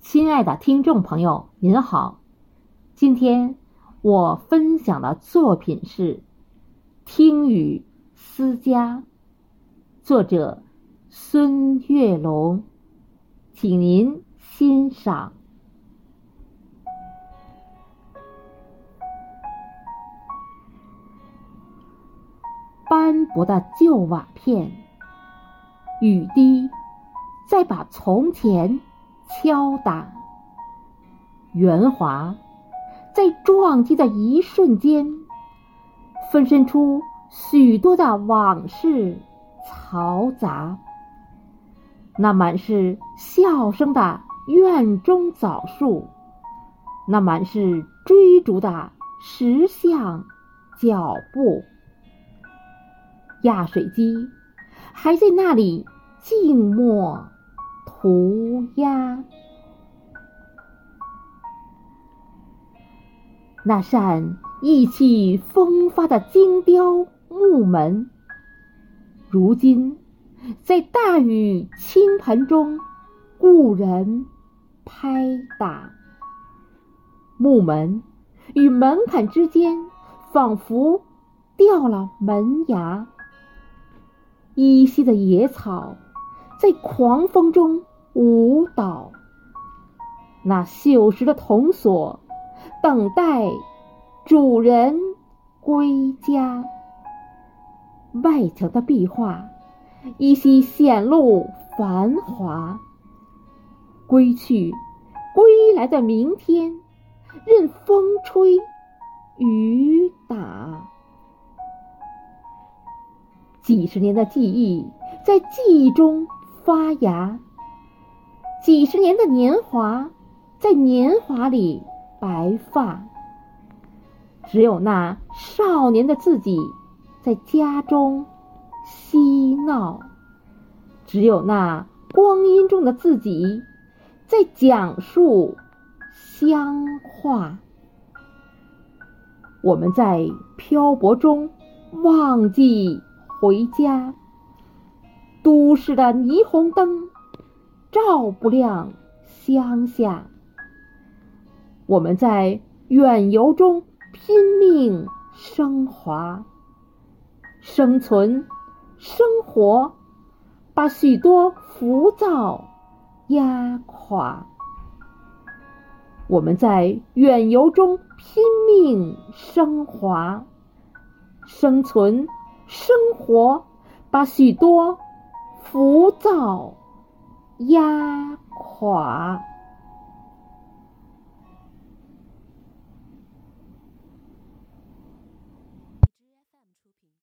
亲爱的听众朋友，您好，今天我分享的作品是《听雨思家》，作者孙月龙，请您欣赏。斑驳的旧瓦片，雨滴在把从前敲打，圆滑在撞击的一瞬间，分身出许多的往事嘈杂。那满是笑声的院中枣树，那满是追逐的石像脚步。压水机还在那里静默涂鸦。那扇意气风发的精雕木门，如今在大雨倾盆中，故人拍打。木门与门槛之间，仿佛掉了门牙。依稀的野草在狂风中舞蹈，那锈蚀的铜锁等待主人归家。外墙的壁画依稀显露繁华。归去，归来的明天，任风吹雨打。几十年的记忆在记忆中发芽，几十年的年华在年华里白发。只有那少年的自己在家中嬉闹，只有那光阴中的自己在讲述乡话。我们在漂泊中忘记。回家，都市的霓虹灯照不亮乡下。我们在远游中拼命升华，生存生活把许多浮躁压垮。我们在远游中拼命升华，生存。生活把许多浮躁压垮。